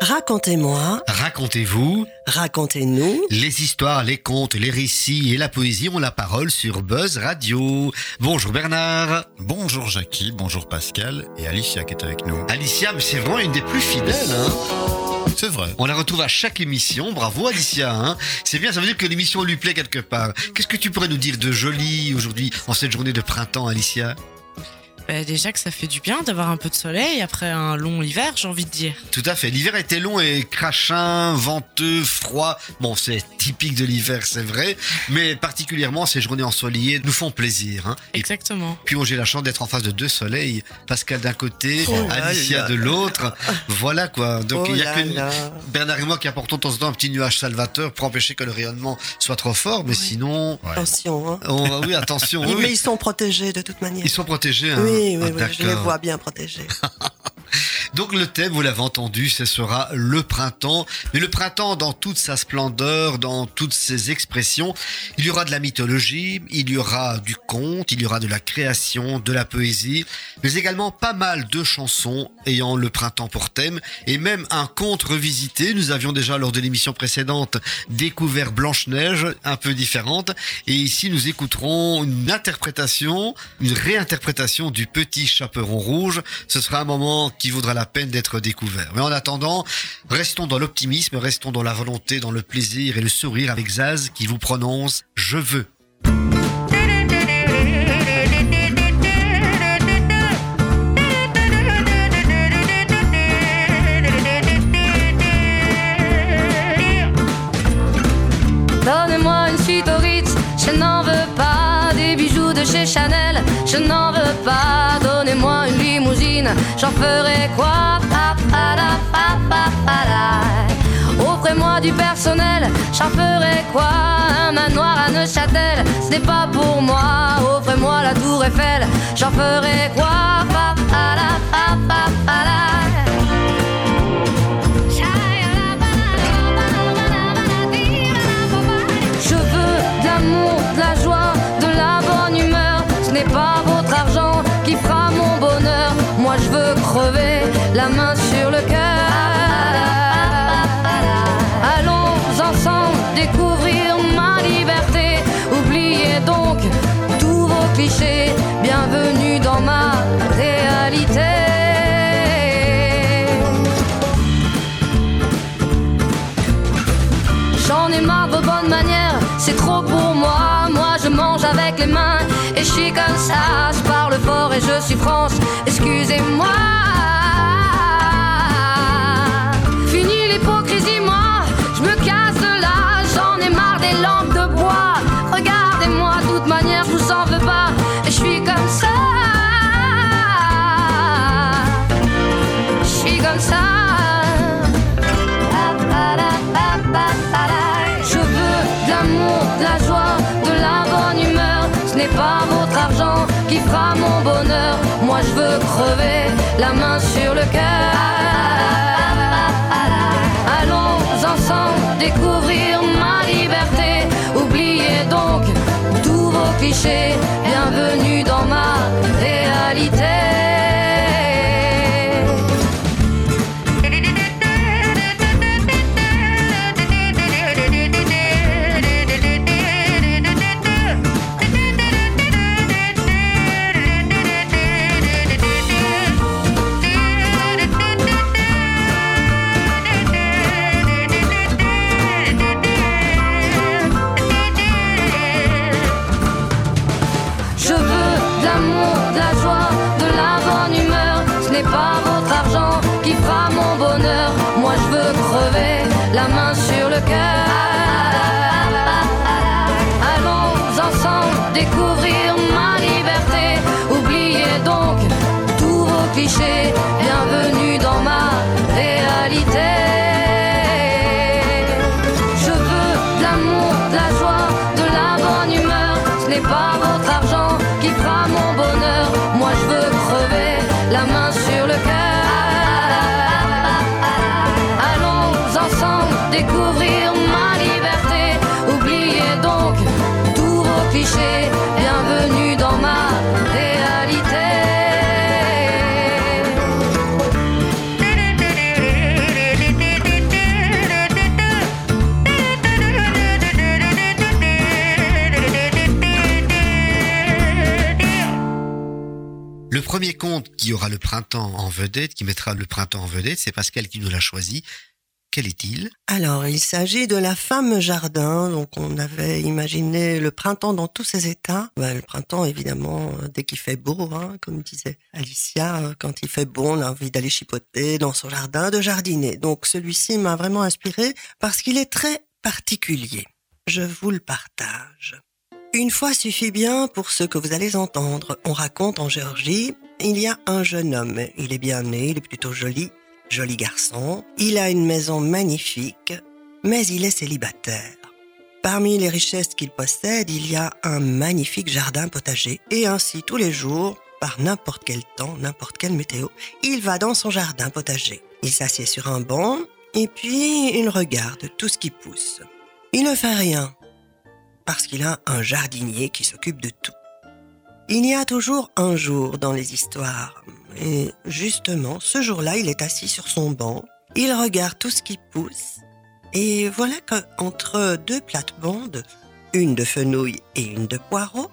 Racontez-moi, Racontez-vous racontez-nous. les histoires, les contes, les récits et la poésie ont la parole sur Buzz Radio. Bonjour Bernard. Bonjour Jackie, bonjour Pascal et Alicia qui est avec nous. Alicia, mais c'est vraiment une des plus fidèles. Hein C'est vrai. On la retrouve à chaque émission. Bravo Alicia. Hein c'est bien, ça veut dire que l'émission lui plaît quelque part. Qu'est-ce que tu pourrais nous dire de joli aujourd'hui en cette journée de printemps, Alicia? Bah, déjà que ça fait du bien d'avoir un peu de soleil après un long hiver, j'ai envie de dire. Tout à fait. L'hiver était long et crachin, venteux, froid. Bon, c'est typique de l'hiver, c'est vrai. Mais particulièrement, ces journées ensoleillées nous font plaisir. Hein. Et Exactement. puis, j'ai la chance d'être en face de deux soleils. Pascal d'un côté, Oh Alicia là de l'autre. Voilà quoi. Donc, Oh il y a que là. Bernard et moi qui apportons de temps en temps un petit nuage salvateur pour empêcher que le rayonnement soit trop fort. Mais sinon, Ouais. Attention. Hein. on- oui, attention. oui, Mais ils sont protégés de toute manière. Ils sont protégés. Hein. Oui, oui, oui, je les vois bien protégés. Donc le thème, vous l'avez entendu, ce sera le printemps. Mais le printemps dans toute sa splendeur, dans toutes ses expressions. Il y aura de la mythologie, il y aura du conte, il y aura de la création, de la poésie, mais également pas mal de chansons ayant le printemps pour thème et même un conte revisité. Nous avions déjà lors de l'émission précédente découvert Blanche-Neige, un peu différente. Et ici, nous écouterons une interprétation, une réinterprétation du Petit Chaperon Rouge. Ce sera un moment qui vaudra la peine d'être découvert. Mais en attendant, restons dans l'optimisme, restons dans la volonté, dans le plaisir et le sourire avec Zaz qui vous prononce Je veux. J'en ferai quoi? Offrez-moi du personnel, j'en ferai quoi? Un manoir à Neuchâtel, ce n'est pas pour moi. Offrez-moi la tour Eiffel, j'en ferai quoi? Pa, pa, la, pa. Bienvenue dans ma réalité. J'en ai marre de bonnes manières, c'est trop pour moi. Moi je mange avec les mains et je suis comme ça. Je parle fort et je suis France, excusez-moi. Sur le cœur. Allons ensemble découvrir ma liberté. Oubliez donc tous vos clichés. Qui aura le printemps en vedette, qui mettra le printemps en vedette. C'est Pascal qui nous l'a choisi. Quel est-il? Alors, il s'agit de la femme jardin. Donc, on avait imaginé le printemps dans tous ses états. Ben, le printemps, évidemment, euh, dès qu'il fait beau, hein, comme disait Alicia, euh, quand il fait beau, on a envie d'aller chipoter dans son jardin, de jardiner. Donc, celui-ci m'a vraiment inspiré parce qu'il est très particulier. Je vous le partage. Une fois suffit bien pour ce que vous allez entendre. On raconte en Géorgie, il y a un jeune homme. Il est bien né, il est plutôt joli, joli garçon. Il a une maison magnifique, mais il est célibataire. Parmi les richesses qu'il possède, il y a un magnifique jardin potager. Et ainsi, tous les jours, par n'importe quel temps, n'importe quelle météo, il va dans son jardin potager. Il s'assied sur un banc et puis il regarde tout ce qui pousse. Il ne fait rien parce qu'il a un jardinier qui s'occupe de tout. Il y a toujours un jour dans les histoires. Et justement, ce jour-là, il est assis sur son banc, il regarde tout ce qui pousse, et voilà qu'entre deux plates-bandes, une de fenouil et une de poireau,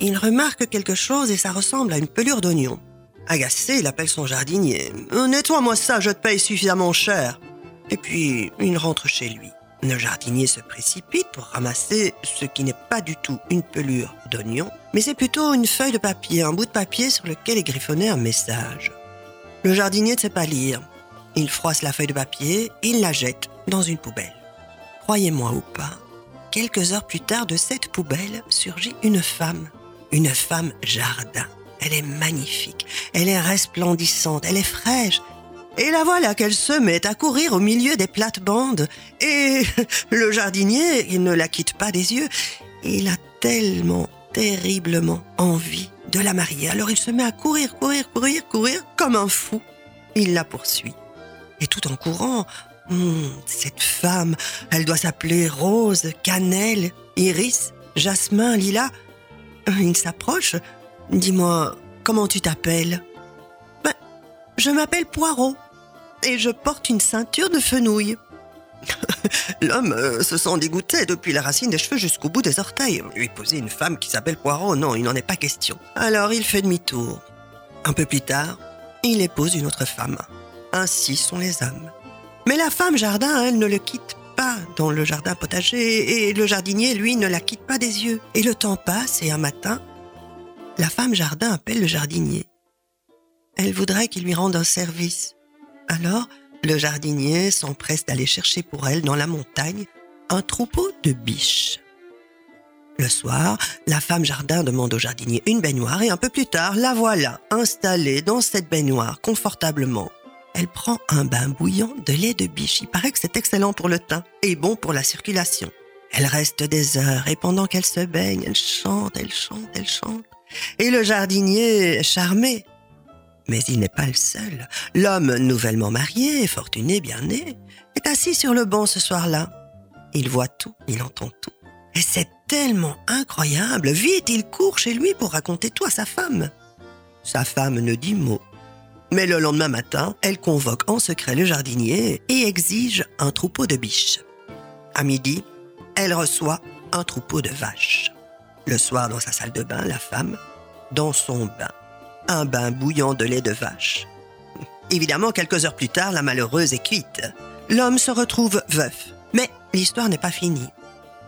il remarque quelque chose et ça ressemble à une pelure d'oignon. Agacé, il appelle son jardinier. Nettoie-moi ça, je te paye suffisamment cher. Et puis, il rentre chez lui. Le jardinier se précipite pour ramasser ce qui n'est pas du tout une pelure d'oignon, mais c'est plutôt une feuille de papier, un bout de papier sur lequel est griffonné un message. Le jardinier ne sait pas lire. Il froisse la feuille de papier, il la jette dans une poubelle. Croyez-moi ou pas, quelques heures plus tard de cette poubelle surgit une femme. Une femme jardin. Elle est magnifique, elle est resplendissante, elle est fraîche, et la voilà qu'elle se met à courir au milieu des plates-bandes. Et le jardinier, il ne la quitte pas des yeux. Il a tellement, terriblement envie de la marier. Alors il se met à courir, courir, courir, courir comme un fou. Il la poursuit. Et tout en courant, hum, cette femme, elle doit s'appeler Rose, Cannelle, Iris, Jasmin, Lila. Il s'approche. Dis-moi, comment tu t'appelles? Je m'appelle Poirot et je porte une ceinture de fenouil. L'homme euh, se sent dégoûté depuis la racine des cheveux jusqu'au bout des orteils. Lui poser une femme qui s'appelle Poirot, non, il n'en est pas question. Alors il fait demi-tour. Un peu plus tard, il épouse une autre femme. Ainsi sont les hommes. Mais la femme jardin, elle ne le quitte pas dans le jardin potager et le jardinier, lui, ne la quitte pas des yeux. Et le temps passe et un matin, la femme jardin appelle le jardinier. Elle voudrait qu'il lui rende un service. Alors, le jardinier s'empresse d'aller chercher pour elle dans la montagne un troupeau de biches. Le soir, la femme jardin demande au jardinier une baignoire et un peu plus tard, la voilà installée dans cette baignoire confortablement. Elle prend un bain bouillant de lait de biche. Il paraît que c'est excellent pour le teint et bon pour la circulation. Elle reste des heures et pendant qu'elle se baigne, elle chante, elle chante, elle chante. Et le jardinier, charmé, mais il n'est pas le seul. L'homme nouvellement marié, fortuné, bien né, est assis sur le banc ce soir-là. Il voit tout, il entend tout. Et c'est tellement incroyable. Vite, il court chez lui pour raconter tout à sa femme. Sa femme ne dit mot. Mais le lendemain matin, elle convoque en secret le jardinier et exige un troupeau de biches. À midi, elle reçoit un troupeau de vaches. Le soir, dans sa salle de bain, la femme, dans son bain, un bain bouillant de lait de vache. Évidemment, quelques heures plus tard, la malheureuse est cuite. L'homme se retrouve veuf. Mais l'histoire n'est pas finie.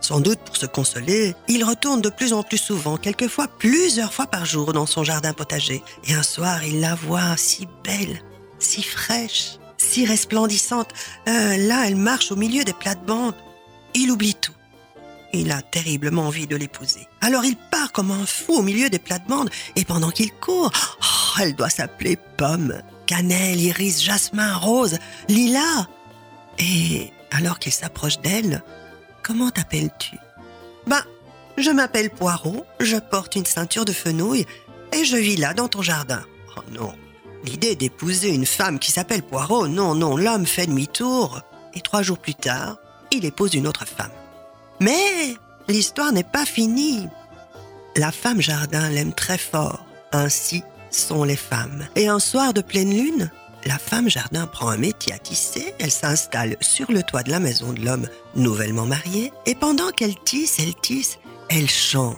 Sans doute pour se consoler, il retourne de plus en plus souvent, quelquefois plusieurs fois par jour dans son jardin potager. Et un soir, il la voit si belle, si fraîche, si resplendissante. Euh, là, elle marche au milieu des plates-bandes. Il oublie tout. Il a terriblement envie de l'épouser. Alors il part comme un fou au milieu des plates-bandes et pendant qu'il court, oh, elle doit s'appeler Pomme, Cannelle, Iris, Jasmin, Rose, Lila. Et alors qu'il s'approche d'elle, comment t'appelles-tu? Ben, je m'appelle Poirot, je porte une ceinture de fenouil et je vis là dans ton jardin. Oh non, l'idée d'épouser une femme qui s'appelle Poirot, non, non, l'homme fait demi-tour. Et trois jours plus tard, il épouse une autre femme. Mais l'histoire n'est pas finie. La femme jardin l'aime très fort. Ainsi sont les femmes. Et un soir de pleine lune, la femme jardin prend un métier à tisser, elle s'installe sur le toit de la maison de l'homme nouvellement marié, et pendant qu'elle tisse, elle tisse, elle chante.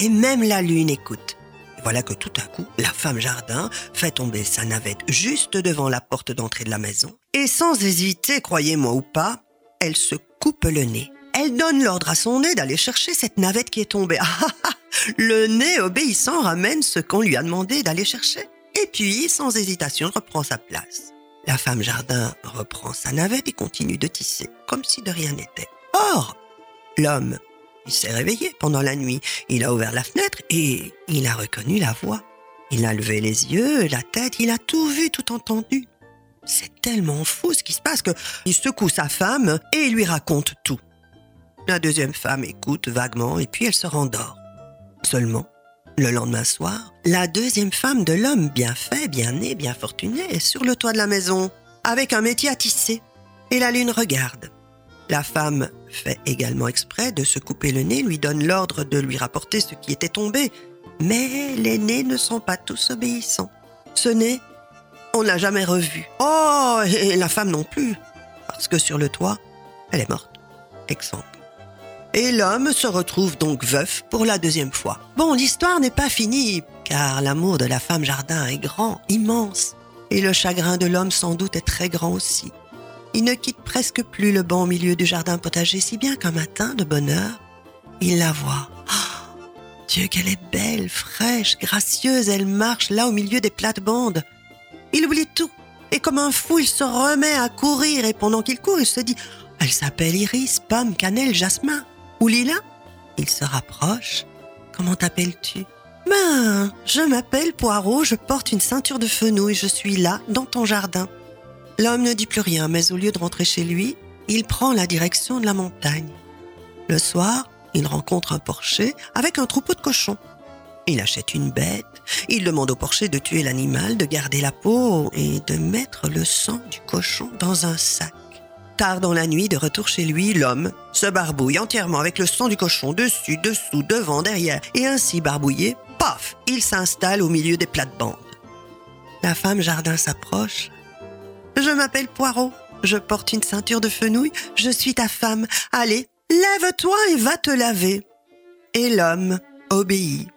Et même la lune écoute. voilà que tout à coup, la femme jardin fait tomber sa navette juste devant la porte d'entrée de la maison. Et sans hésiter, croyez-moi ou pas, elle se coupe le nez. Elle donne l'ordre à son nez d'aller chercher cette navette qui est tombée. Ah, ah, ah, le nez obéissant ramène ce qu'on lui a demandé d'aller chercher. Et puis, sans hésitation, reprend sa place. La femme jardin reprend sa navette et continue de tisser, comme si de rien n'était. Or, l'homme il s'est réveillé pendant la nuit. Il a ouvert la fenêtre et il a reconnu la voix. Il a levé les yeux, la tête, il a tout vu, tout entendu. C'est tellement fou ce qui se passe qu'il secoue sa femme et lui raconte tout. La deuxième femme écoute vaguement et puis elle se rendort. Seulement, le lendemain soir, la deuxième femme de l'homme bien fait, bien né, bien fortuné est sur le toit de la maison, avec un métier à tisser. Et la lune regarde. La femme fait également exprès de se couper le nez, lui donne l'ordre de lui rapporter ce qui était tombé. Mais les nez ne sont pas tous obéissants. Ce nez, on l'a jamais revu. Oh, et la femme non plus, parce que sur le toit, elle est morte, exsangue. Et l'homme se retrouve donc veuf pour la deuxième fois. Bon, l'histoire n'est pas finie, car l'amour de la femme jardin est grand, immense, et le chagrin de l'homme sans doute est très grand aussi. Il ne quitte presque plus le banc milieu du jardin potager, si bien qu'un matin, de bonne heure, il la voit. Oh, Dieu, qu'elle est belle, fraîche, gracieuse, elle marche là au milieu des plates-bandes. Il oublie tout, et comme un fou, il se remet à courir, et pendant qu'il court, il se dit Elle s'appelle Iris, Pomme, Cannelle, Jasmin. Ou Lila? Il se rapproche. Comment t'appelles-tu? Ben, je m'appelle Poirot, je porte une ceinture de fenouil, je suis là, dans ton jardin. L'homme ne dit plus rien, mais au lieu de rentrer chez lui, il prend la direction de la montagne. Le soir, il rencontre un porcher avec un troupeau de cochons. Il achète une bête, il demande au porcher de tuer l'animal, de garder la peau et de mettre le sang du cochon dans un sac. Tard dans la nuit, de retour chez lui, l'homme se barbouille entièrement avec le sang du cochon dessus, dessous, devant, derrière, et ainsi barbouillé, paf, il s'installe au milieu des plates-bandes. La femme jardin s'approche je m'appelle Poirot. Je porte une ceinture de fenouil. Je suis ta femme. Allez, lève-toi et va te laver. Et l'homme obéit.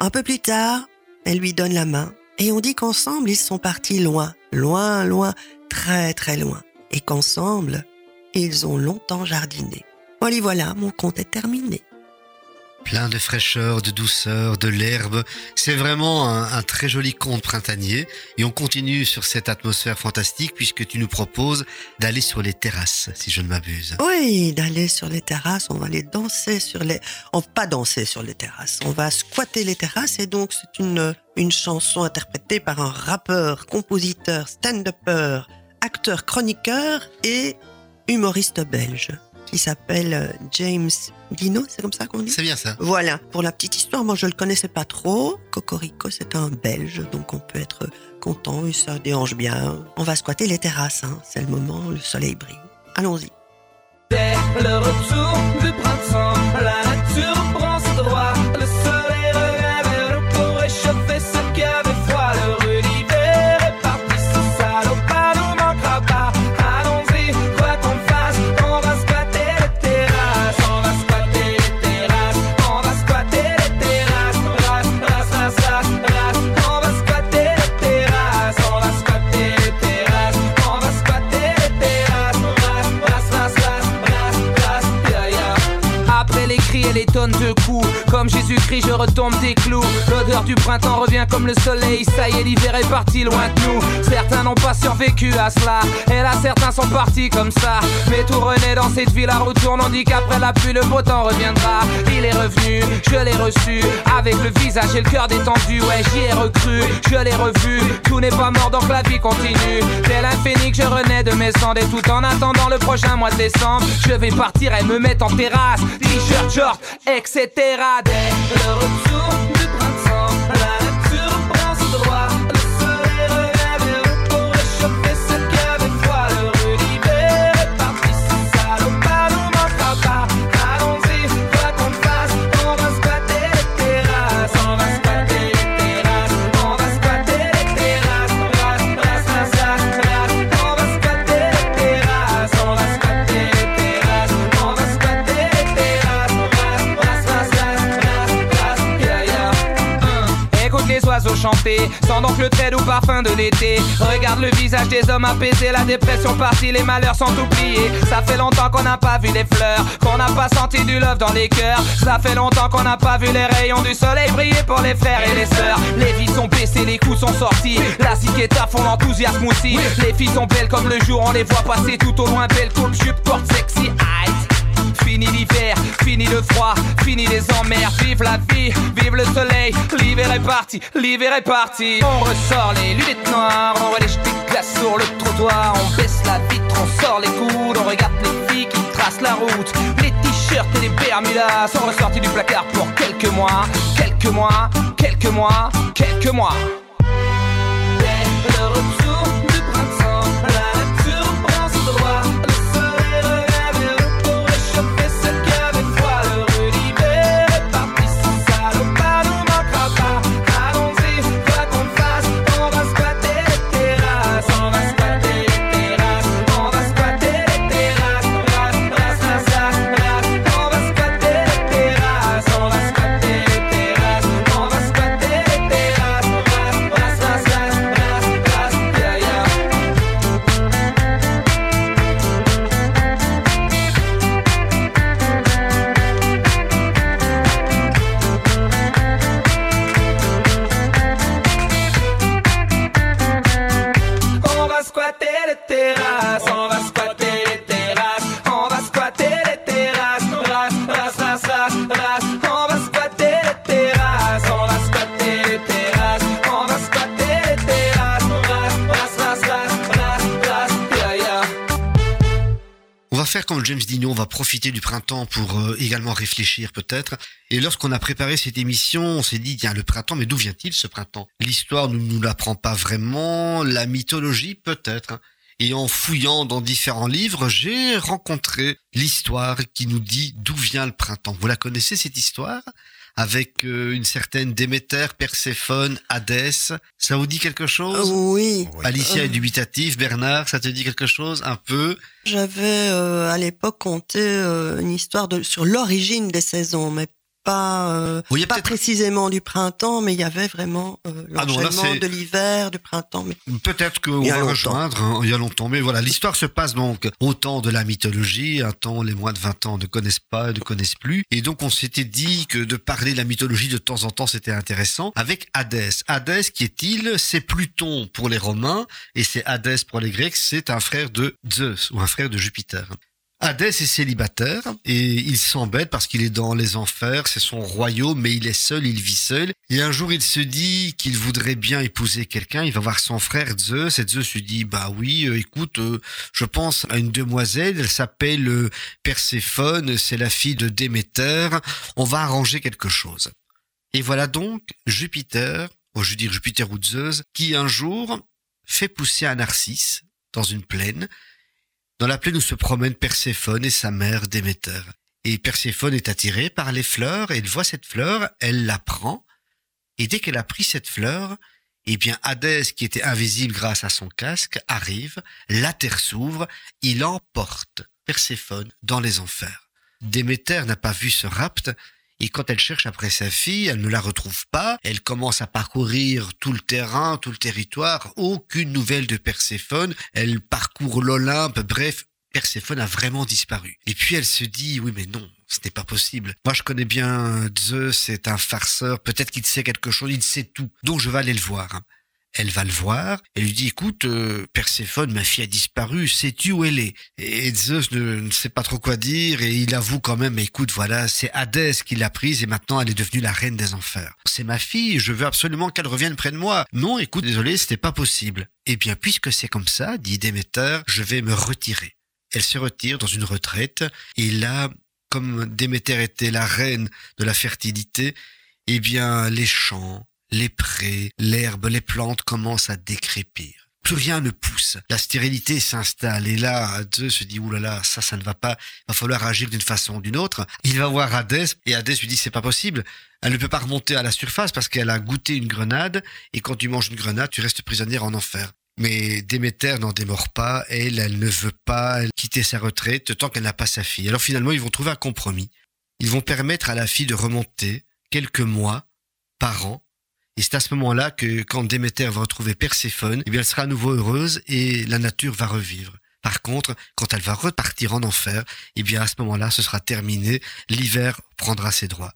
Un peu plus tard, elle lui donne la main. Et on dit qu'ensemble, ils sont partis loin, loin, loin, très, très loin. Et qu'ensemble, ils ont longtemps jardiné. Voilà, voilà, mon conte est terminé plein de fraîcheur, de douceur, de l'herbe. C'est vraiment un, très joli conte printanier. Et on continue sur cette atmosphère fantastique puisque tu nous proposes d'aller sur les terrasses, si je ne m'abuse. Oui, d'aller sur les terrasses. On va aller danser sur les... On va pas danser sur les terrasses. On va squatter les terrasses. Et donc, c'est une, une chanson interprétée par un rappeur, compositeur, stand-upper, acteur, chroniqueur et humoriste belge qui s'appelle euh, James Dino, c'est comme ça qu'on dit? C'est bien ça. Voilà, pour la petite histoire, moi je le connaissais pas trop. Cocorico, c'est un Belge, donc on peut être content et ça dérange bien. On va squatter les terrasses, hein. c'est le moment, le soleil brille. Allons-y. Dès le retour du printemps, la coups. Comme Jésus-Christ, je retombe des clous. L'odeur du printemps revient comme le soleil. Ça y est, l'hiver est parti loin de nous. Certains n'ont pas survécu à cela. Et là, certains sont partis comme ça. Mais tout renaît dans cette ville, la retourne. On dit qu'après la pluie, le beau temps reviendra. Il est revenu, je l'ai reçu. Avec le visage et le cœur détendu. Ouais, j'y ai recru, je l'ai revu. Tout n'est pas mort, donc la vie continue. Tel un phénix, je renais de mes cendres. Et tout en attendant le prochain mois de décembre, je vais partir et me mettre en terrasse. T-shirt, short, etc. le retour du printemps, Sans donc le trait ou parfum de l'été. Regarde le visage des hommes apaisés, la dépression partie, les malheurs sont oubliés. Ça fait longtemps qu'on n'a pas vu les fleurs, qu'on n'a pas senti du love dans les cœurs. Ça fait longtemps qu'on n'a pas vu les rayons du soleil briller pour les frères et les sœurs. Les vies sont baissées, les coups sont sortis. La à fond, l'enthousiasme aussi. Les filles sont belles comme le jour, on les voit passer tout au loin. Belle coupe, jupe, porte sexy, Fini l'hiver, fini le froid, fini les emmerdes, vive la vie, vive le soleil, l'hiver est parti, l'hiver est parti. On ressort les lunettes noires, on voit les jetés de glace sur le trottoir, on baisse la vitre, on sort les coudes, on regarde les filles qui tracent la route, les t-shirts et les bermudas sont ressortis du placard pour quelques mois, quelques mois, quelques mois, quelques mois. James Dignon, on va profiter du printemps pour euh, également réfléchir peut-être. Et lorsqu'on a préparé cette émission, on s'est dit, tiens, le printemps, mais d'où vient-il ce printemps? L'histoire ne nous l'apprend pas vraiment, la mythologie peut-être. Et en fouillant dans différents livres, j'ai rencontré l'histoire qui nous dit d'où vient le printemps. Vous la connaissez cette histoire? Avec euh, une certaine Déméter, Perséphone, Hadès. Ça vous dit quelque chose? Oui. Alicia est dubitative. Bernard, ça te dit quelque chose un peu? J'avais euh, à l'époque compté euh, une histoire de, sur l'origine des saisons, mais pas, euh, pas précisément du printemps, mais il y avait vraiment euh, ah l'enchaînement de l'hiver, du printemps. Mais... Peut-être qu'on va rejoindre hein, il y a longtemps, mais voilà, l'histoire se passe donc au temps de la mythologie, un temps les moins de 20 ans ne connaissent pas, ne connaissent plus, et donc on s'était dit que de parler de la mythologie de temps en temps c'était intéressant, avec Hadès. Hadès, qui est-il? C'est Pluton pour les Romains, et c'est Hadès pour les Grecs, c'est un frère de Zeus, ou un frère de Jupiter. Hadès est célibataire et il s'embête parce qu'il est dans les enfers, c'est son royaume, mais il est seul, il vit seul. Et un jour, il se dit qu'il voudrait bien épouser quelqu'un. Il va voir son frère Zeus et Zeus lui dit, bah oui, euh, écoute, euh, je pense à une demoiselle, elle s'appelle euh, Perséphone, c'est la fille de Déméter. On va arranger quelque chose. Et voilà donc Jupiter, ou je veux dire Jupiter ou Zeus, qui un jour fait pousser un narcisse dans une plaine dans la plaine où se promènent Perséphone et sa mère Déméter. Et Perséphone est attirée par les fleurs, et elle voit cette fleur, elle la prend, et dès qu'elle a pris cette fleur, eh bien Hadès, qui était invisible grâce à son casque, arrive, la terre s'ouvre, il emporte Perséphone dans les enfers. Déméter n'a pas vu ce rapt, et quand elle cherche après sa fille, elle ne la retrouve pas. Elle commence à parcourir tout le terrain, tout le territoire. Aucune nouvelle de Perséphone. Elle parcourt l'Olympe. Bref, Perséphone a vraiment disparu. Et puis elle se dit, oui mais non, ce n'est pas possible. Moi je connais bien Zeus, c'est un farceur, peut-être qu'il sait quelque chose, il sait tout. Donc je vais aller le voir. Elle va le voir, elle lui dit écoute, euh, Perséphone, ma fille a disparu, sais-tu où elle est? Et Zeus ne, sait pas trop quoi dire et il avoue quand même écoute, voilà, c'est Hadès qui l'a prise et maintenant elle est devenue la reine des enfers. C'est ma fille, je veux absolument qu'elle revienne près de moi. Non, écoute, désolé, c'était pas possible. Eh bien, puisque c'est comme ça, dit Déméter, je vais me retirer. Elle se retire dans une retraite et là, comme Déméter était la reine de la fertilité, eh bien, les champs, les prés, l'herbe, les plantes commencent à décrépir. Plus rien ne pousse. La stérilité s'installe. Et là, Zeus se dit, oulala, ça, ça ne va pas. Il va falloir agir d'une façon ou d'une autre. Il va voir Hadès et Hadès lui dit, c'est pas possible. Elle ne peut pas remonter à la surface parce qu'elle a goûté une grenade. Et quand tu manges une grenade, tu restes prisonnière en enfer. Mais Déméter n'en démord pas. Elle, elle ne veut pas quitter sa retraite tant qu'elle n'a pas sa fille. Alors finalement, ils vont trouver un compromis. Ils vont permettre à la fille de remonter quelques mois par an Et c'est à ce moment-là que quand Déméter va retrouver Perséphone, eh bien elle sera à nouveau heureuse et la nature va revivre. Par contre, quand elle va repartir en enfer, eh bien à ce moment-là, ce sera terminé, l'hiver prendra ses droits.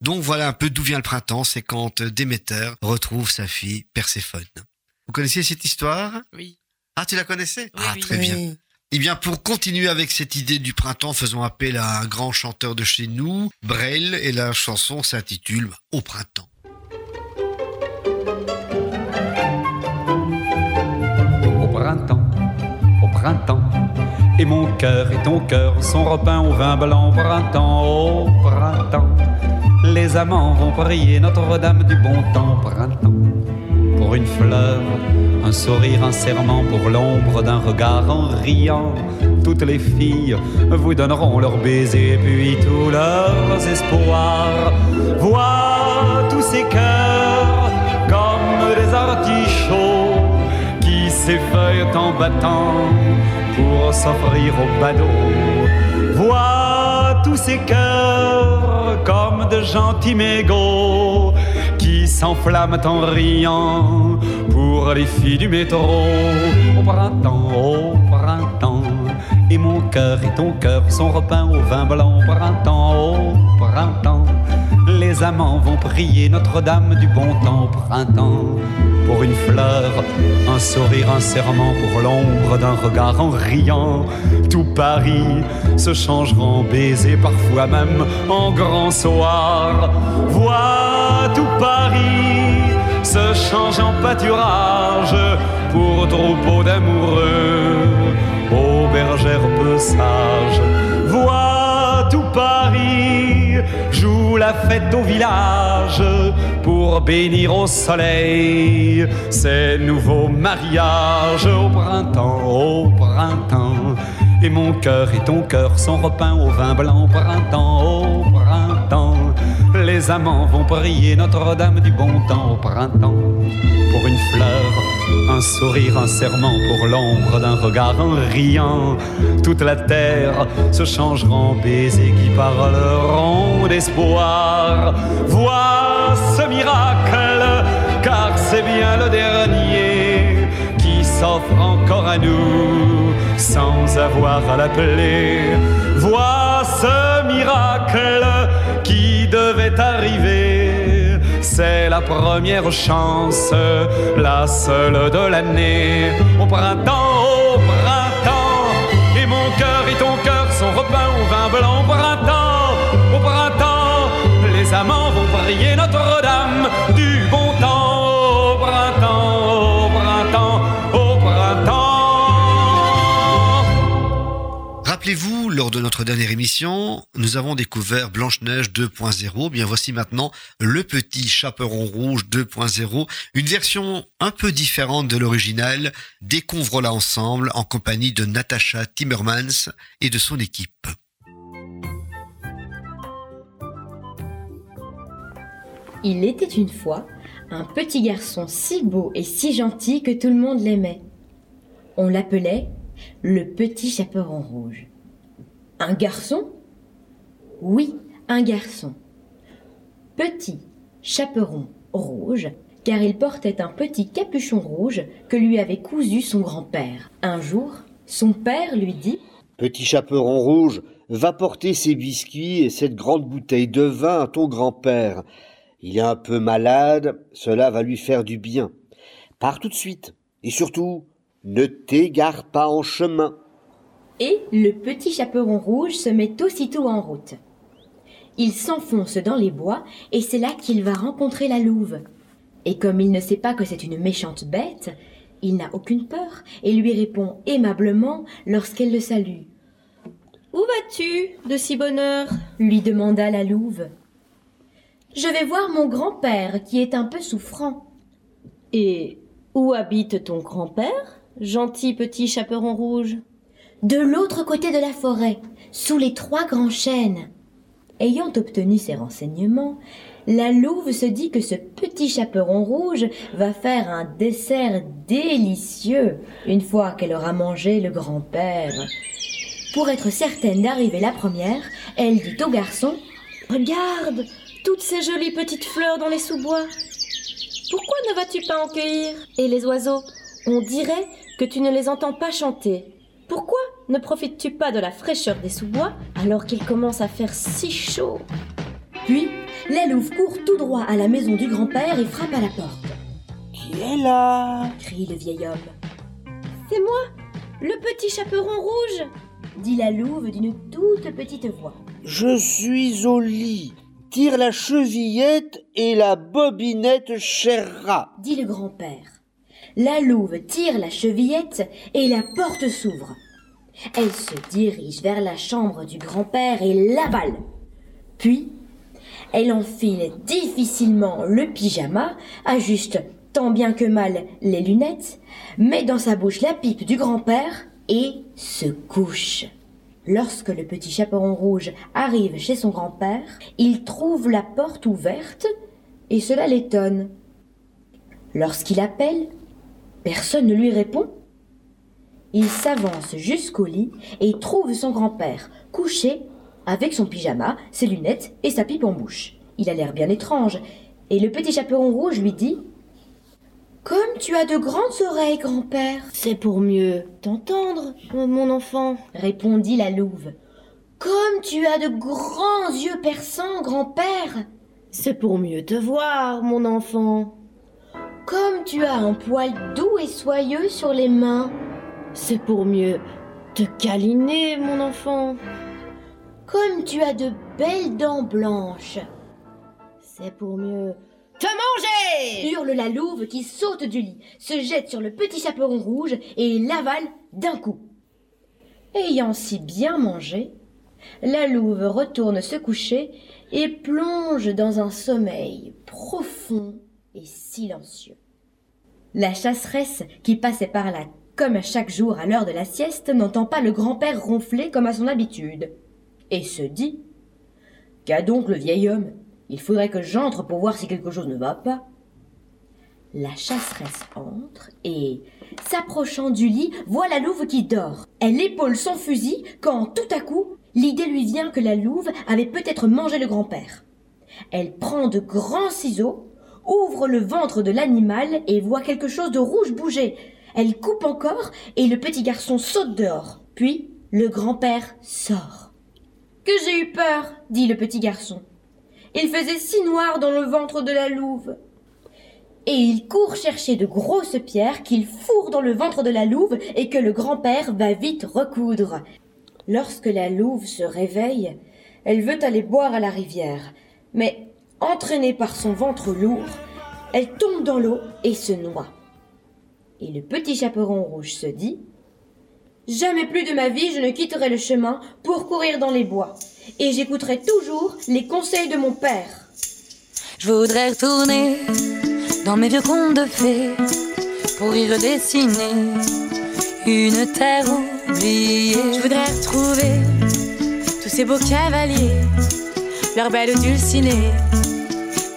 Donc voilà un peu d'où vient le printemps, c'est quand Déméter retrouve sa fille Perséphone. Vous connaissiez cette histoire? Oui. Ah, tu la connaissais? Oui, Ah, oui. très bien. Oui. Eh bien, pour continuer avec cette idée du printemps, faisons appel à un grand chanteur de chez nous, Brel, et la chanson s'intitule Au printemps. Printemps, au printemps. Et mon cœur et ton cœur sont repeints au vin blanc au printemps, au printemps. Les amants vont prier Notre-Dame du bon temps au printemps. Pour une fleur, un sourire, un serment, pour l'ombre d'un regard en riant. Toutes les filles vous donneront leurs baisers, puis tous leurs espoirs. Vois tous ces cœurs s'effeuillent en battant pour s'offrir au badaud. Vois tous ces cœurs comme de gentils mégots qui s'enflamment en riant pour les filles du métro. Au printemps, au printemps, et mon cœur et ton cœur sont repeints au vin blanc. Au printemps, au printemps. Les amants vont prier Notre-Dame du bon temps au printemps. Pour une fleur, un sourire, un serment, pour l'ombre d'un regard en riant. Tout Paris se changera en baiser, parfois même en grand soir. Vois tout Paris se change en pâturage pour troupeau d'amoureux, aux bergères peu sages. Vois la fête au village pour bénir au soleil ces nouveaux mariages au printemps, au printemps. Et mon cœur et ton cœur sont repeints au vin blanc au printemps, au printemps. Les amants vont prier Notre-Dame du bon temps au printemps. Pour une fleur, un sourire, un serment, pour l'ombre d'un regard en riant. Toute la terre se changera en baisers qui parleront d'espoir. Vois ce miracle, car c'est bien le dernier qui s'offre encore à nous sans avoir à l'appeler. Vois ce miracle C'est la première chance, la seule de l'année. Au printemps, au printemps, et mon cœur et ton cœur sont repeints au vin blanc. Au printemps, au printemps, les amants vont prier Notre-Dame Rappelez-vous, lors de notre dernière émission, nous avons découvert Blanche-Neige 2.0. Bien voici maintenant le petit chaperon rouge 2.0, une version un peu différente de l'original. Découvre-la ensemble en compagnie de Natasha Timmermans et de son équipe. Il était une fois un petit garçon si beau et si gentil que tout le monde l'aimait. On l'appelait le petit chaperon rouge. Un garçon? Oui, un garçon. Petit chaperon rouge, car il portait un petit capuchon rouge que lui avait cousu son grand-père. Un jour, son père lui dit Petit chaperon rouge, va porter ces biscuits et cette grande bouteille de vin à ton grand-père. Il est un peu malade, cela va lui faire du bien. Pars tout de suite. Et surtout, ne t'égare pas en chemin. Et le petit chaperon rouge se met aussitôt en route. Il s'enfonce dans les bois et c'est là qu'il va rencontrer la louve. Et comme il ne sait pas que c'est une méchante bête, il n'a aucune peur et lui répond aimablement lorsqu'elle le salue. Où vas-tu de si bonne heure? lui demanda la louve. Je vais voir mon grand-père qui est un peu souffrant. Et où habite ton grand-père, gentil petit chaperon rouge? De l'autre côté de la forêt, sous les trois grands chênes. Ayant obtenu ces renseignements, la louve se dit que ce petit chaperon rouge va faire un dessert délicieux une fois qu'elle aura mangé le grand-père. Pour être certaine d'arriver la première, elle dit au garçon Regarde toutes ces jolies petites fleurs dans les sous-bois. Pourquoi ne vas-tu pas en cueillir? Et les oiseaux On dirait que tu ne les entends pas chanter. Pourquoi ne profites-tu pas de la fraîcheur des sous-bois alors qu'il commence à faire si chaud? Puis, la louve court tout droit à la maison du grand-père et frappe à la porte. Qui est là? crie le vieil homme. C'est moi, le petit chaperon rouge dit la louve d'une toute petite voix. Je suis au lit. Tire la chevillette et la bobinette, cher rat. dit le grand-père. La louve tire la chevillette et la porte s'ouvre. Elle se dirige vers la chambre du grand-père et l'avale. Puis, elle enfile difficilement le pyjama, ajuste tant bien que mal les lunettes, met dans sa bouche la pipe du grand-père et se couche. Lorsque le petit chaperon rouge arrive chez son grand-père, il trouve la porte ouverte et cela l'étonne. Lorsqu'il appelle, personne ne lui répond. Il s'avance jusqu'au lit et trouve son grand-père couché avec son pyjama, ses lunettes et sa pipe en bouche. Il a l'air bien étrange et le petit chaperon rouge lui dit comme tu as de grandes oreilles, grand-père. C'est pour mieux t'entendre, mon enfant, répondit la louve. Comme tu as de grands yeux perçants, grand-père. C'est pour mieux te voir, mon enfant. Comme tu as un poil doux et soyeux sur les mains. C'est pour mieux te câliner, mon enfant. Comme tu as de belles dents blanches. C'est pour mieux te manger hurle la louve qui saute du lit, se jette sur le petit chaperon rouge et l'avale d'un coup. Ayant si bien mangé, la louve retourne se coucher et plonge dans un sommeil profond silencieux. La chasseresse, qui passait par là comme chaque jour à l'heure de la sieste, n'entend pas le grand-père ronfler comme à son habitude, et se dit Qu'a donc le vieil homme? Il faudrait que j'entre pour voir si quelque chose ne va pas. La chasseresse entre et, s'approchant du lit, voit la louve qui dort. Elle épaule son fusil quand, tout à coup, l'idée lui vient que la louve avait peut-être mangé le grand-père. Elle prend de grands ciseaux, ouvre le ventre de l'animal et voit quelque chose de rouge bouger. Elle coupe encore et le petit garçon saute dehors. Puis, le grand-père sort. Que j'ai eu peur, dit le petit garçon. Il faisait si noir dans le ventre de la louve. Et il court chercher de grosses pierres qu'il fourre dans le ventre de la louve et que le grand-père va vite recoudre. Lorsque la louve se réveille, elle veut aller boire à la rivière, mais entraînée par son ventre lourd, elle tombe dans l'eau et se noie. Et le petit chaperon rouge se dit Jamais plus de ma vie je ne quitterai le chemin pour courir dans les bois et j'écouterai toujours les conseils de mon père. Je voudrais retourner dans mes vieux contes de fées pour y redessiner une terre oubliée. Je voudrais retrouver tous ces beaux cavaliers, leurs belles dulcinées.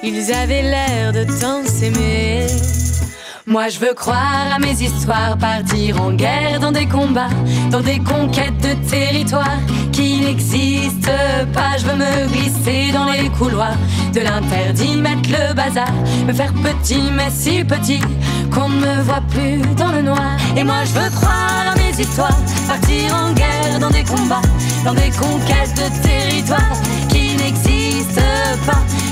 Ils avaient l'air de tant s'aimer. Moi je veux croire à mes histoires, partir en guerre dans des combats, dans des conquêtes de territoires qui n'existent pas. Je veux me glisser dans les couloirs de l'interdit, mettre le bazar, me faire petit mais si petit qu'on ne me voit plus dans le noir. Et moi je veux croire à mes histoires, partir en guerre dans des combats, dans des conquêtes de territoires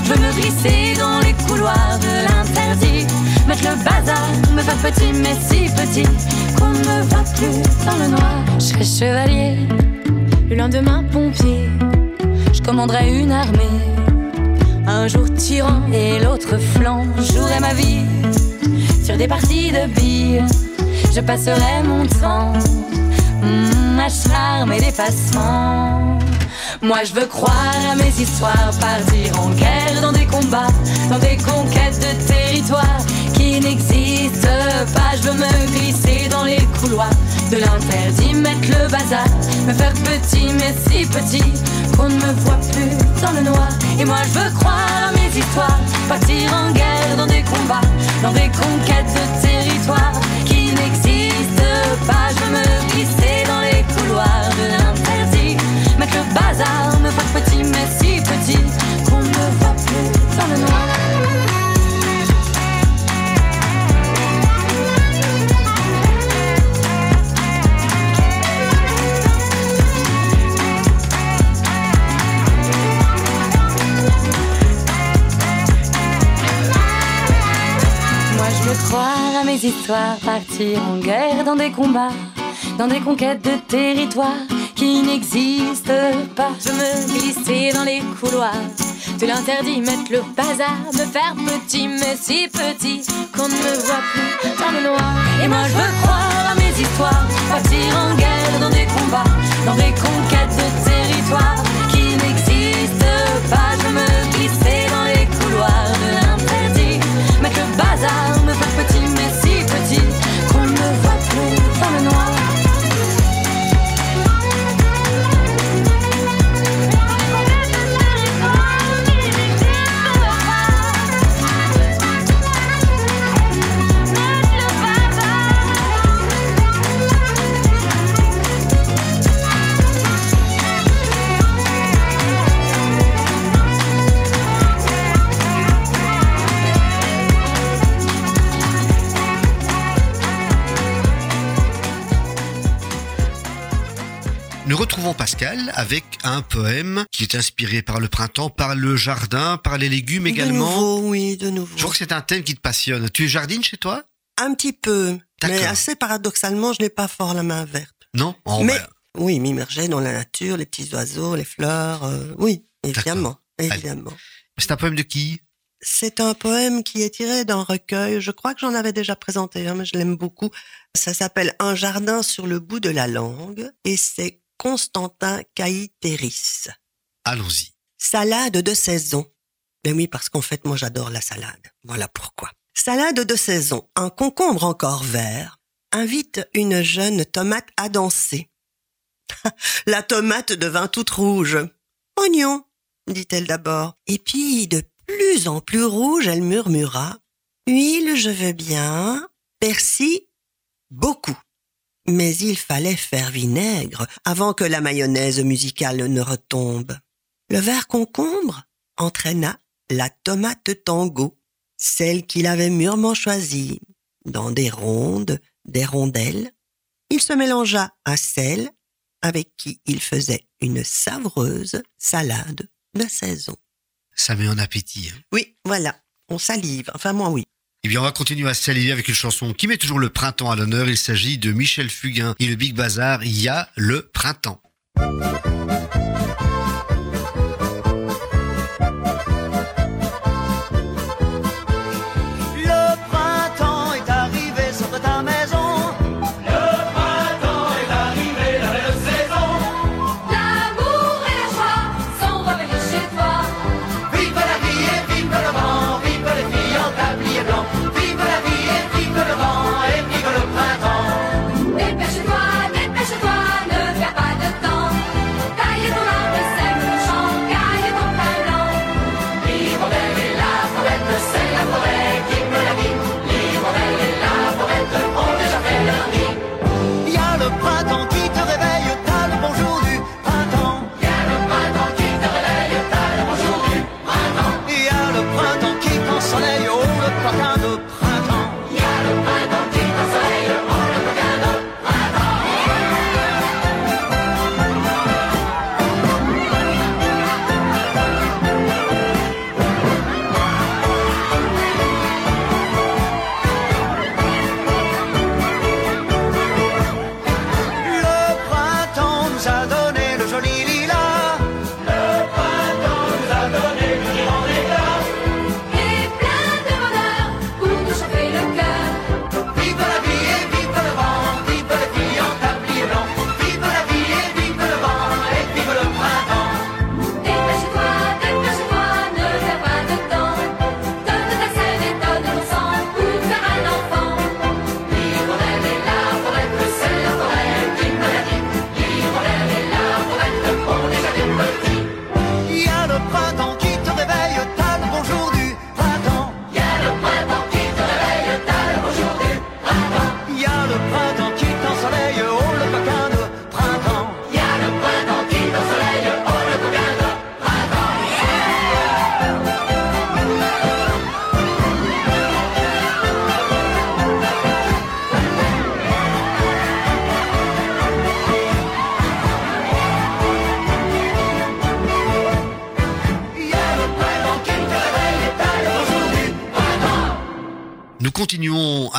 Je veux me glisser dans les couloirs de l'interdit mettre le bazar, me faire petit mais si petit qu'on ne me voit plus dans le noir. Je serai chevalier, le lendemain pompier, je commanderai une armée. Un jour tyran et l'autre flanc, jouerai ma vie sur des parties de billes. Je passerai mon temps mmh, à charme et dépassement. Moi je veux croire à mes histoires, partir en guerre dans des combats, dans des conquêtes de territoire qui n'existe pas. Je veux me glisser dans les couloirs de l'interdit, mettre le bazar, me faire petit mais si petit qu'on ne me voit plus dans le noir. Et moi je veux croire à mes histoires, partir en guerre dans des combats, dans des conquêtes de territoire qui n'existent pas. Je veux me glisser Mettre le bazar, me faire petit, mais si petit qu'on ne voit plus dans le noir. croire à mes histoires, partir en guerre dans des combats, dans des conquêtes de territoire qui n'existent pas. Je me glisser dans les couloirs de l'interdit, mettre le bazar, me faire petit, mais si petit qu'on ne me voit plus dans le noir. Et moi je veux croire à mes histoires, partir en guerre dans des combats, dans des conquêtes de territoires retrouvons Pascal avec un poème qui est inspiré par le printemps, par le jardin, par les légumes De également. nouveau, oui, de nouveau. Je vois que c'est un thème qui te passionne. Tu es jardine chez toi? Un petit peu. Mais assez paradoxalement, je n'ai pas fort la main verte. Non? Oh, mais bah, oui, m'immerger dans la nature, les petits oiseaux, les fleurs, euh, oui, évidemment, évidemment. C'est un poème de qui? C'est un poème qui est tiré d'un recueil. Je crois que j'en avais déjà présenté, un, mais je l'aime beaucoup. Ça s'appelle Un jardin sur le bout de la langue et c'est Constantin Caïtéris. Allons-y. Salade de saison. Ben oui, parce qu'en fait, moi, j'adore la salade. Voilà pourquoi. Salade de saison. Un concombre encore vert invite une jeune tomate à danser. la tomate devint toute rouge. Oignon, dit-elle d'abord. Et puis, de plus en plus rouge, elle murmura. Huile, je veux bien. Persil, beaucoup. Mais il fallait faire vinaigre avant que la mayonnaise musicale ne retombe. Le vert concombre entraîna la tomate tango, celle qu'il avait mûrement choisie, dans des rondes, des rondelles. Il se mélangea à celle avec qui il faisait une savoureuse salade de saison. Ça met en appétit. hein. Oui, voilà, on salive, enfin moi oui. Eh bien, on va continuer à saliver avec une chanson qui met toujours le printemps à l'honneur. Il s'agit de Michel Fugain et le Big Bazar. Il y a le printemps.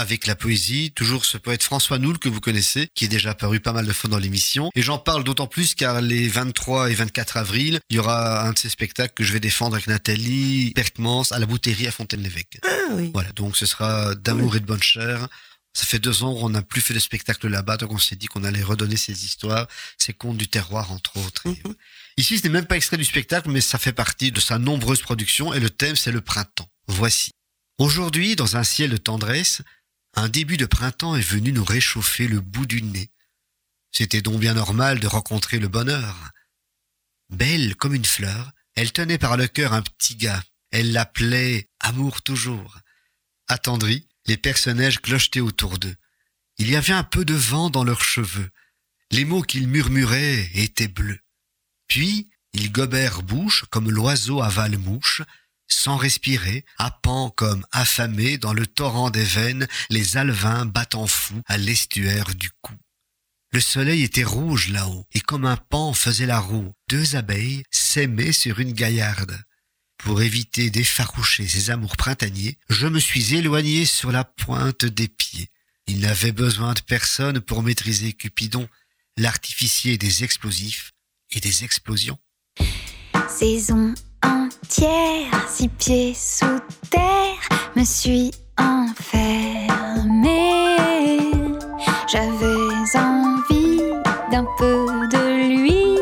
Avec la poésie, toujours ce poète François Noul que vous connaissez, qui est déjà apparu pas mal de fois dans l'émission. Et j'en parle d'autant plus car les 23 et 24 avril, il y aura un de ces spectacles que je vais défendre avec Nathalie Perkmans à la bouterie à Fontaine-l'Évêque. Ah oui. Voilà, donc ce sera d'amour et de bonne chair. Ça fait deux ans qu'on n'a plus fait de spectacle là-bas, donc on s'est dit qu'on allait redonner ces histoires, ces contes du terroir, entre autres. Et, Mhm. Ici, ce n'est même pas extrait du spectacle, mais ça fait partie de sa nombreuse production, et le thème, c'est le printemps. Voici. Aujourd'hui, dans un ciel de tendresse, un début de printemps est venu nous réchauffer le bout du nez. C'était donc bien normal de rencontrer le bonheur. Belle comme une fleur, elle tenait par le cœur un petit gars. Elle l'appelait Amour toujours. Attendris, les personnages clochetaient autour d'eux. Il y avait un peu de vent dans leurs cheveux. Les mots qu'ils murmuraient étaient bleus. Puis, ils gobèrent bouche comme l'oiseau avale mouche, sans respirer, happant comme affamés dans le torrent des veines les alevins battant fous à l'estuaire du cou. Le soleil était rouge là-haut, et comme un pan faisait la roue, deux abeilles s'aimaient sur une gaillarde. Pour éviter d'effaroucher ces amours printaniers, je me suis éloigné sur la pointe des pieds. Il n'avait besoin de personne pour maîtriser Cupidon, l'artificier des explosifs et des explosions. Saison six pieds sous terre, me suis enfermée. J'avais envie d'un peu de lui,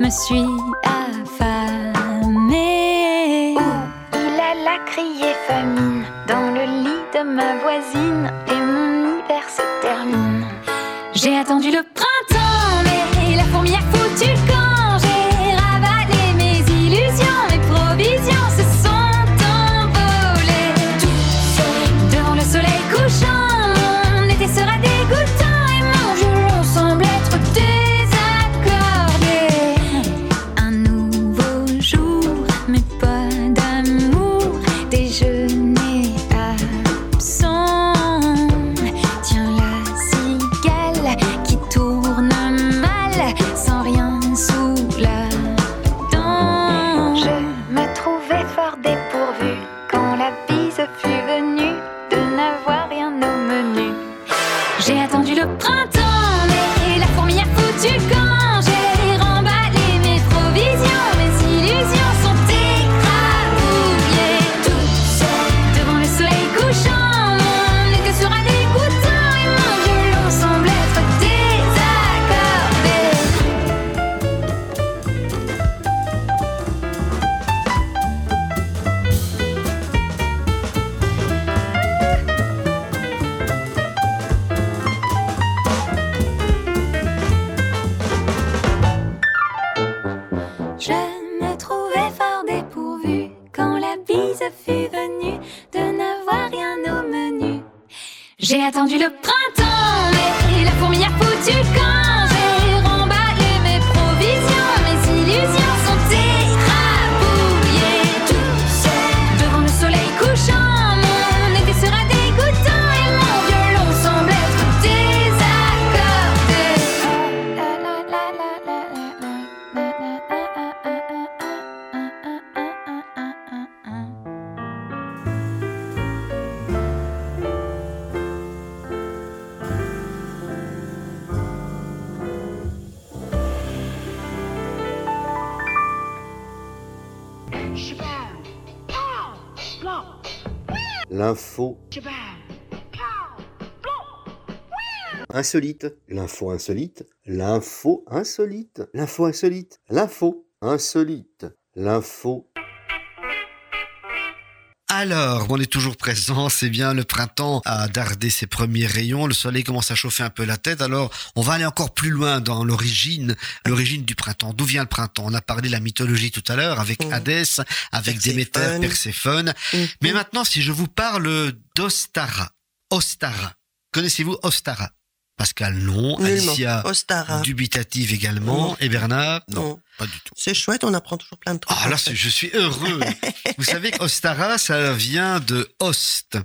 me suis affamée. Il alla crier famine dans le lit de ma voisine et mon hiver se termine. J'ai attendu le printemps, mais la fourmi a foutu le camp. Insolite, l'info insolite, l'info insolite, l'info insolite, l'info insolite, l'info Alors, on est toujours présent, c'est bien, le printemps a dardé ses premiers rayons, le soleil commence à chauffer un peu la tête, alors on va aller encore plus loin dans l'origine, l'origine du printemps. D'où vient le printemps? On a parlé de la mythologie tout à l'heure, avec Mhm. Hadès, avec Déméter, Perséphone. Perséphone. Mhm. Mais maintenant, si je vous parle d'Ostara, Ostara, connaissez-vous Ostara? Pascal, non. Nullement. Alicia, Ostara. dubitative également. Non. Et Bernard Non. pas du tout. C'est chouette, on apprend toujours plein de trucs. Ah là, je suis heureux. Vous savez qu'Ostara, ça vient de Ost,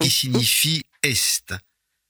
qui signifie Est.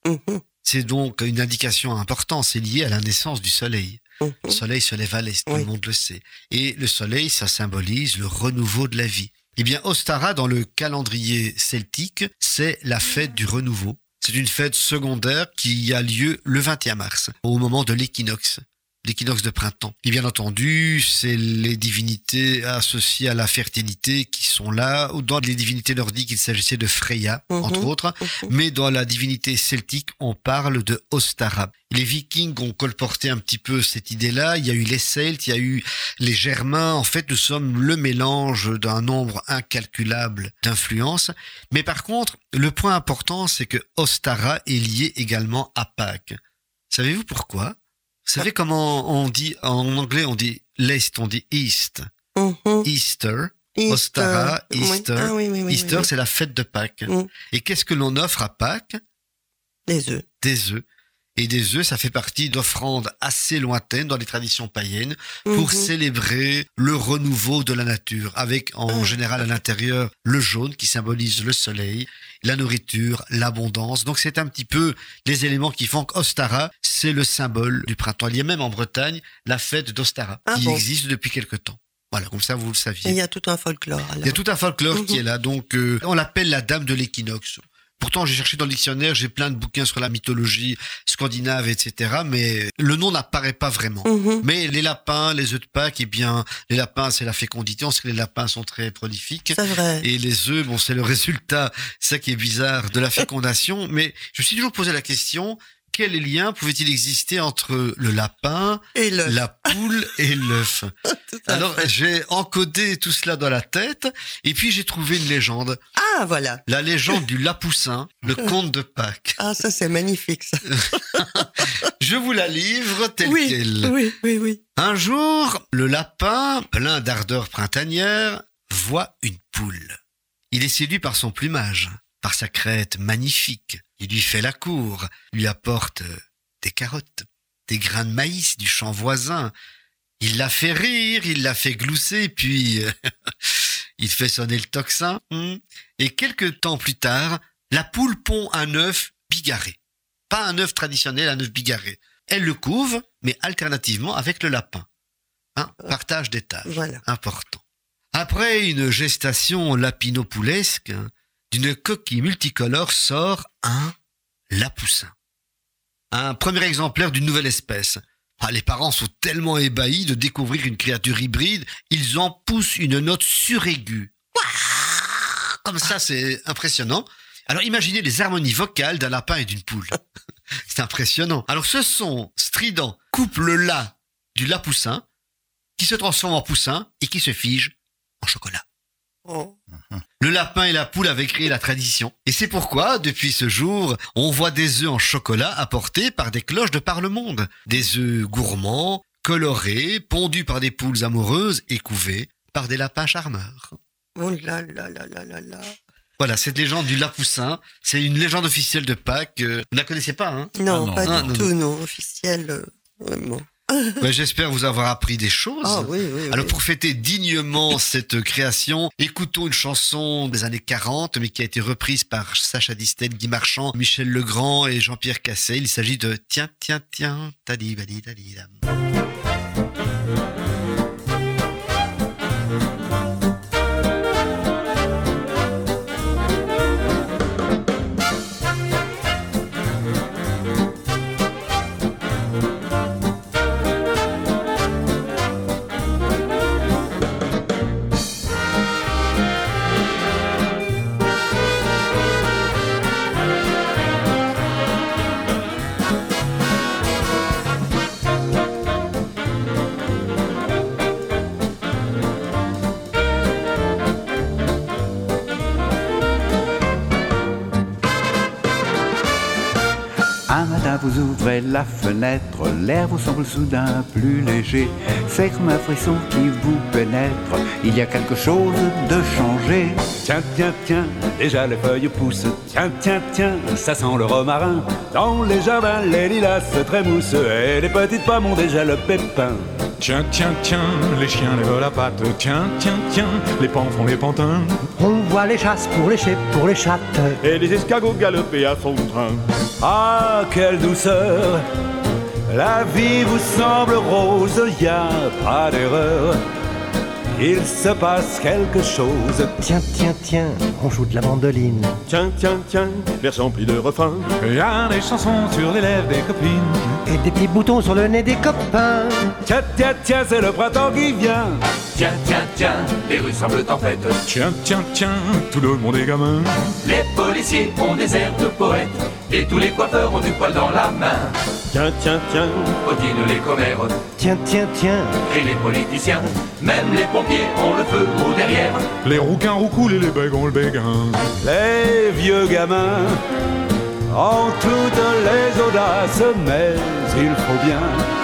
Mhm, C'est donc une indication importante, c'est lié à la naissance du soleil. mhm. Le soleil se lève à l'est, tout le monde le sait. Et le soleil, ça symbolise le renouveau de la vie. Eh bien, Ostara, dans le calendrier celtique, c'est la fête du renouveau. C'est une fête secondaire qui a lieu le 21 mars, au moment de l'équinoxe l'équinoxe de printemps. Et bien entendu, c'est les divinités associées à la fertilité qui sont là. Dans les divinités nordiques, il s'agissait de Freya, entre autres. Mais dans la divinité celtique, on parle de Ostara. Les Vikings ont colporté un petit peu cette idée-là. Il y a eu les Celtes, il y a eu les Germains. En fait, nous sommes le mélange d'un nombre incalculable d'influences. Mais par contre, le point important, c'est que Ostara est lié également à Pâques. Savez-vous pourquoi? Vous savez comment on dit, en anglais, on dit l'Est, on dit East. Easter. Easter. Ostara, Oui. Easter. Ah oui, oui, oui, Easter, c'est la fête de Pâques. Mm. Et qu'est-ce que l'on offre à Pâques? Des œufs. Des œufs. Et des œufs, ça fait partie d'offrandes assez lointaines dans les traditions païennes pour Mhm. célébrer le renouveau de la nature, avec en général à l'intérieur le jaune qui symbolise le soleil, la nourriture, l'abondance. Donc c'est un petit peu les éléments qui font qu'Ostara, c'est le symbole du printemps. Il y a même en Bretagne la fête d'Ostara, Ah qui bon existe depuis quelque temps. Voilà, comme ça vous le Et saviez. il y a tout un folklore. Alors. Il y a tout un folklore qui Mhm. est là. Donc, euh, on l'appelle la dame de l'équinoxe. Pourtant, j'ai cherché dans le dictionnaire, j'ai plein de bouquins sur la mythologie scandinave, etc. Mais le nom n'apparaît pas vraiment. Mhm. Mais les lapins, les œufs de Pâques, eh bien, les lapins, c'est la fécondité. On sait que les lapins sont très prolifiques. C'est vrai. Et les œufs, bon, c'est le résultat, c'est ça qui est bizarre, de la fécondation. Mais je me suis toujours posé la question, quel lien pouvait-il exister entre le lapin, Et l'œuf. la poule et l'œuf Alors, j'ai encodé tout cela dans la tête, et puis j'ai trouvé une légende. Ah, voilà. La légende du Lapoussin, le conte de Pâques. Ah, ça, c'est magnifique, ça. Je vous la livre telle oui, qu'elle. oui, oui, oui. Un jour, le lapin, plein d'ardeur printanière, voit une poule. Il est séduit par son plumage, par sa crête magnifique. Il lui fait la cour, lui apporte euh, des carottes, des grains de maïs du champ voisin. Il la fait rire, il la fait glousser, puis euh, il fait sonner le tocsin. hmm. Et quelques temps plus tard, la poule pond un œuf bigarré. Pas un œuf traditionnel, un œuf bigarré. Elle le couve, mais alternativement avec le lapin. Hein, partage des tâches. Voilà. Important. Après une gestation lapinopoulesque, hein, d'une coquille multicolore sort un lapoussin. Un premier exemplaire d'une nouvelle espèce. Ah, les parents sont tellement ébahis de découvrir une créature hybride, ils en poussent une note suraiguë. Comme ça, c'est impressionnant. Alors imaginez les harmonies vocales d'un lapin et d'une poule. C'est impressionnant. Alors ce son strident coupe le la du lapoussin qui se transforme en poussin et qui se fige en chocolat. Oh. Le lapin et la poule avaient créé la tradition. Et c'est pourquoi, depuis ce jour, on voit des œufs en chocolat apportés par des cloches de par le monde. Des œufs gourmands, colorés, pondus par des poules amoureuses et couvés par des lapins charmeurs. Oh là là là là là là. Voilà, cette légende du Lapoussin, c'est une légende officielle de Pâques. euh, Vous ne la connaissez pas, hein? Non, non. pas Ah, du non, tout, non. Officiel, euh, vraiment. Ben, J'espère vous avoir appris des choses. Ah oui, oui, Alors pour fêter dignement cette création, écoutons une chanson des années 40, mais qui a été reprise par Sacha Distel, Guy Marchand, Michel Legrand et Jean-Pierre Cassel. Il s'agit de Tiens, tiens, tiens, tadi, badi, tadi, dam. La fenêtre, l'air vous semble soudain plus léger. C'est comme un frisson qui vous pénètre, il y a quelque chose de changé. Tiens, tiens, tiens, déjà les feuilles poussent. Tiens, tiens, tiens, ça sent le romarin. Dans les jardins, les lilas se trémoussent et les petites pommes ont déjà le pépin. Tiens, tiens, tiens, les chiens lèvent la patte. Tiens, tiens, tiens, les pans font les pantins. On voit les chasses pour les chèvres, pour les chattes. Et les escargots galoper à fond de train. Ah, quelle douceur! La vie vous semble rose, y a pas d'erreur. Il se passe quelque chose. Tiens, tiens, tiens, on joue de la mandoline. Tiens, tiens, tiens, l'air rempli de refrains. Il y a des chansons sur les lèvres des copines. Et des petits boutons sur le nez des copains. Tiens, tiens, tiens, c'est le printemps qui vient. Tiens, tiens, tiens, les rues semblent en fête. Tiens, tiens, tiens, tout le monde est gamin. Les policiers ont des airs de poètes. Et tous les coiffeurs ont du poil dans la main. Tiens, tiens, tiens, Odine les commères, Tiens, tiens, tiens, et les politiciens. Même les pompiers ont le feu au derrière. Les rouquins roucoulent et les bègues ont le béguin. les vieux gamins ont toutes les audaces, mais il faut bien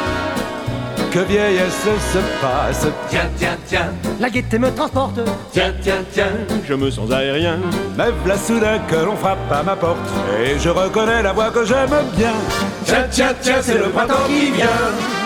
que vieillesse se passe. Tiens, tiens, tiens, la gaieté me transporte. tiens, tiens, tiens. Je me sens aérien, me voilà soudain que l'on frappe à ma porte, et je reconnais la voix que j'aime bien. Tiens, tiens, tiens, c'est le printemps qui vient.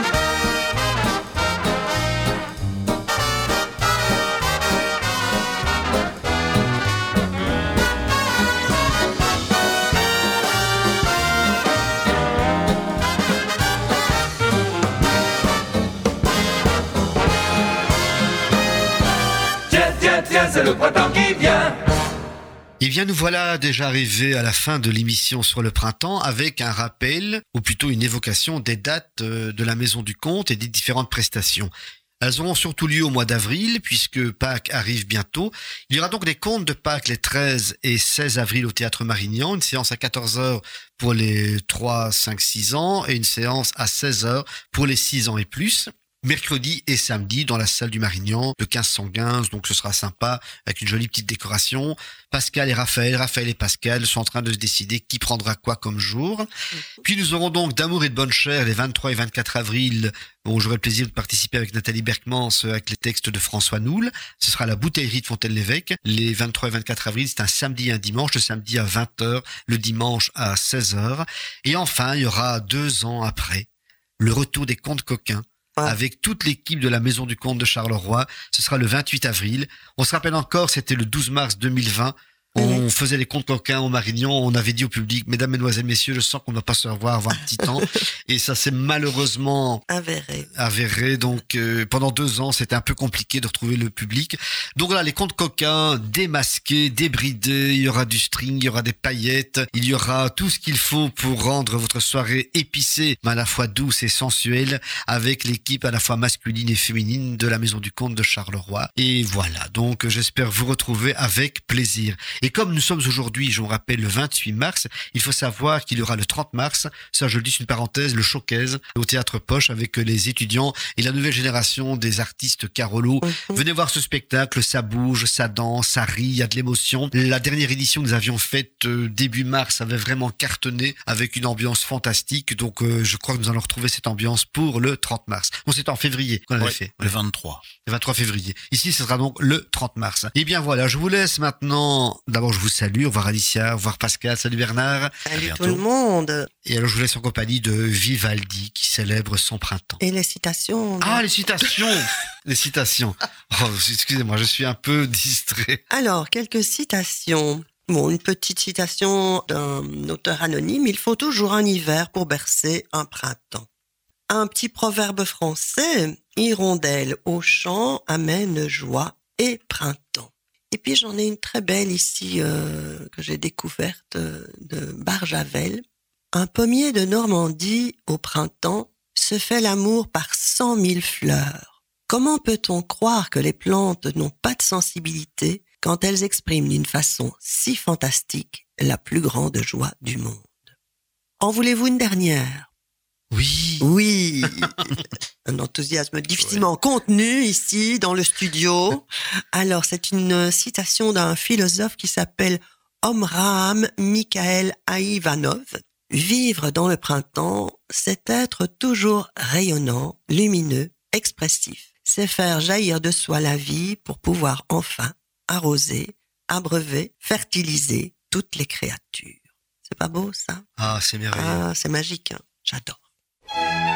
C'est le printemps qui vient. Eh bien, nous voilà déjà arrivés à la fin de l'émission sur le printemps avec un rappel, ou plutôt une évocation des dates euh, de la Maison du Comte et des différentes prestations. Elles auront surtout lieu au mois d'avril, puisque Pâques arrive bientôt. Il y aura donc des contes de Pâques les 13 et 16 avril au Théâtre Marignan, une séance à 14 heures pour les 3, 5, 6 ans et une séance à 16 heures pour les 6 ans et plus. Mercredi et samedi dans la salle du Marignan de 1515, donc ce sera sympa avec une jolie petite décoration. Pascal et Raphaël, Raphaël et Pascal sont en train de se décider qui prendra quoi comme jour. Puis nous aurons donc d'amour et de bonne chair les 23 et 24 avril où j'aurai le plaisir de participer avec Nathalie Berkmans avec les textes de François Noul. Ce sera à la bouteillerie de Fontaine-l'Évêque. Les 23 et 24 avril, c'est un samedi et un dimanche. Le samedi à 20h, le dimanche à 16h. Et enfin, il y aura deux ans après, le retour des contes coquins avec toute l'équipe de la Maison du Comte de Charleroi. Ce sera le 28 avril. On se rappelle encore, c'était le 12 mars 2020. On faisait les comptes coquins au Marignan. On avait dit au public, mesdames, mesdemoiselles, messieurs, je sens qu'on ne va pas se revoir avant un petit temps. Et ça s'est malheureusement Avéré. avéré. Donc euh, pendant deux ans, c'était un peu compliqué de retrouver le public. Donc là, les contes coquins, démasqués, débridés, il y aura du string, il y aura des paillettes, il y aura tout ce qu'il faut pour rendre votre soirée épicée, mais à la fois douce et sensuelle, avec l'équipe à la fois masculine et féminine de la Maison du Comte de Charleroi. Et voilà, donc j'espère vous retrouver avec plaisir. Et comme nous sommes aujourd'hui, je vous rappelle, le 28 mars, il faut savoir qu'il y aura le 30 mars, ça je le dis, c'est une parenthèse, le showcase au Théâtre Poche avec les étudiants et la nouvelle génération des artistes Carolo. Venez voir ce spectacle, ça bouge, ça danse, ça rit, il y a de l'émotion. La dernière édition que nous avions faite euh, début mars avait vraiment cartonné avec une ambiance fantastique. Donc euh, je crois que nous allons retrouver cette ambiance pour le 30 mars. On c'était en février qu'on avait Ouais, fait. le 23. Le 23 février. Ici, ce sera donc le 30 mars. Et bien voilà, je vous laisse maintenant. D'abord, je vous salue. Au revoir Alicia, au revoir Pascal, salut Bernard. Salut tout le monde. Et alors, je vous laisse en compagnie de Vivaldi qui célèbre son printemps. Et les citations. Ah, les citations Les citations. Oh, excusez-moi, je suis un peu distrait. Alors, quelques citations. Bon, une petite citation d'un auteur anonyme. Il faut toujours un hiver pour bercer un printemps. Un petit proverbe français. Hirondelle au champ amène joie et printemps. Et puis j'en ai une très belle ici euh, que j'ai découverte euh, de Barjavel. Un pommier de Normandie au printemps se fait l'amour par cent mille fleurs. Comment peut-on croire que les plantes n'ont pas de sensibilité quand elles expriment d'une façon si fantastique la plus grande joie du monde? En voulez-vous une dernière? Oui. Oui. Un enthousiasme difficilement contenu ici dans le studio. Alors, c'est une citation d'un philosophe qui s'appelle Omraham Mikhaël Aïvanov. Vivre dans le printemps, c'est être toujours rayonnant, lumineux, expressif. C'est faire jaillir de soi la vie pour pouvoir enfin arroser, abreuver, fertiliser toutes les créatures. C'est pas beau ça? Ah, c'est merveilleux. Ah, c'est magique. hein. J'adore. Bye.